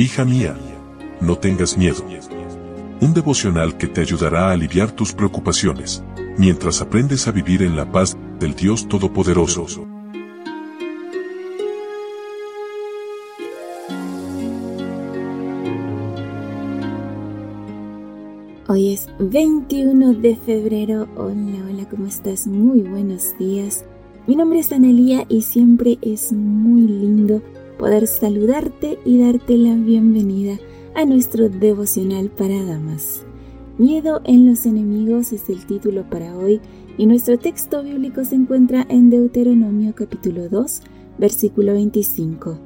Hija mía, no tengas miedo. Un devocional que te ayudará a aliviar tus preocupaciones, mientras aprendes a vivir en la paz del Dios Todopoderoso. Hoy es 21 de febrero. Hola, hola, ¿cómo estás? Muy buenos días. Mi nombre es Analía y siempre es muy lindo poder saludarte y darte la bienvenida a nuestro devocional para damas. Miedo en los enemigos es el título para hoy y nuestro texto bíblico se encuentra en Deuteronomio capítulo 2, versículo 25.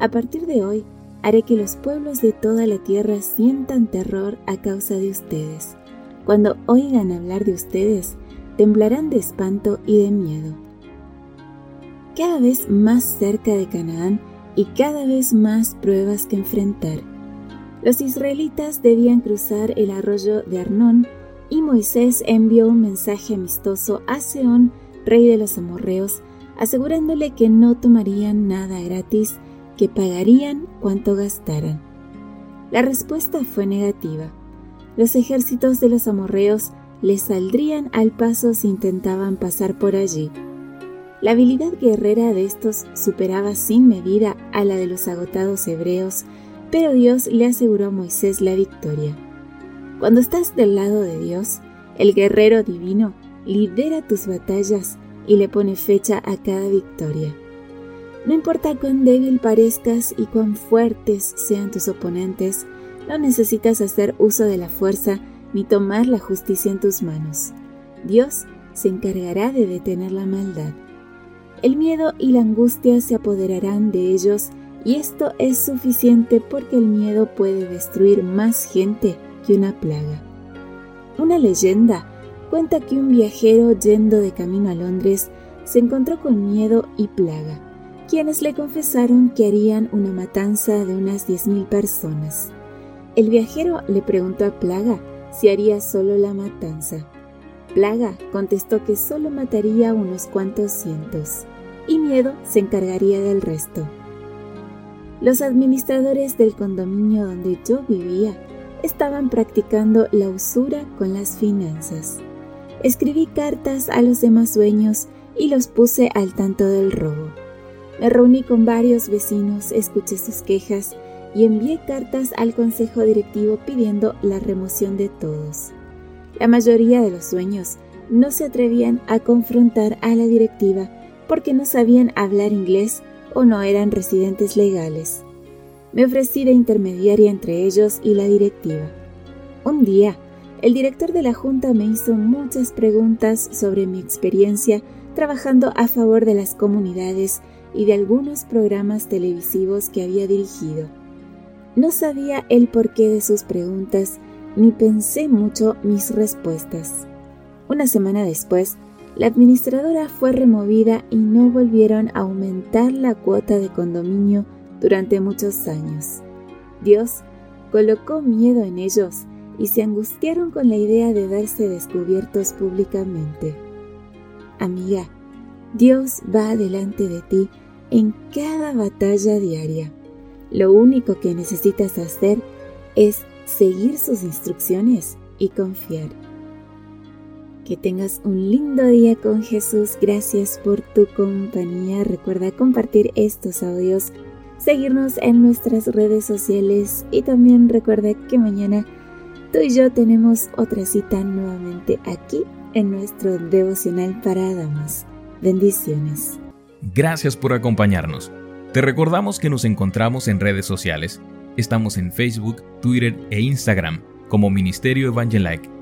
A partir de hoy, haré que los pueblos de toda la tierra sientan terror a causa de ustedes. Cuando oigan hablar de ustedes, temblarán de espanto y de miedo. Cada vez más cerca de Canaán, y cada vez más pruebas que enfrentar. Los israelitas debían cruzar el arroyo de Arnón y Moisés envió un mensaje amistoso a Seón, rey de los amorreos, asegurándole que no tomarían nada gratis, que pagarían cuanto gastaran. La respuesta fue negativa. Los ejércitos de los amorreos les saldrían al paso si intentaban pasar por allí. La habilidad guerrera de estos superaba sin medida a la de los agotados hebreos, pero Dios le aseguró a Moisés la victoria. Cuando estás del lado de Dios, el guerrero divino lidera tus batallas y le pone fecha a cada victoria. No importa cuán débil parezcas y cuán fuertes sean tus oponentes, no necesitas hacer uso de la fuerza ni tomar la justicia en tus manos. Dios se encargará de detener la maldad. El miedo y la angustia se apoderarán de ellos y esto es suficiente porque el miedo puede destruir más gente que una plaga. Una leyenda cuenta que un viajero yendo de camino a Londres se encontró con miedo y plaga, quienes le confesaron que harían una matanza de unas 10.000 personas. El viajero le preguntó a Plaga si haría solo la matanza. Plaga contestó que solo mataría unos cuantos cientos y Miedo se encargaría del resto. Los administradores del condominio donde yo vivía estaban practicando la usura con las finanzas. Escribí cartas a los demás dueños y los puse al tanto del robo. Me reuní con varios vecinos, escuché sus quejas y envié cartas al consejo directivo pidiendo la remoción de todos. La mayoría de los dueños no se atrevían a confrontar a la directiva porque no sabían hablar inglés o no eran residentes legales. Me ofrecí de intermediaria entre ellos y la directiva. Un día, el director de la Junta me hizo muchas preguntas sobre mi experiencia trabajando a favor de las comunidades y de algunos programas televisivos que había dirigido. No sabía el porqué de sus preguntas ni pensé mucho mis respuestas. Una semana después, la administradora fue removida y no volvieron a aumentar la cuota de condominio durante muchos años. Dios colocó miedo en ellos y se angustiaron con la idea de verse descubiertos públicamente. Amiga, Dios va delante de ti en cada batalla diaria. Lo único que necesitas hacer es seguir sus instrucciones y confiar. Que tengas un lindo día con Jesús. Gracias por tu compañía. Recuerda compartir estos audios, seguirnos en nuestras redes sociales y también recuerda que mañana tú y yo tenemos otra cita nuevamente aquí en nuestro devocional para damas. Bendiciones. Gracias por acompañarnos. Te recordamos que nos encontramos en redes sociales. Estamos en Facebook, Twitter e Instagram como Ministerio Evangelike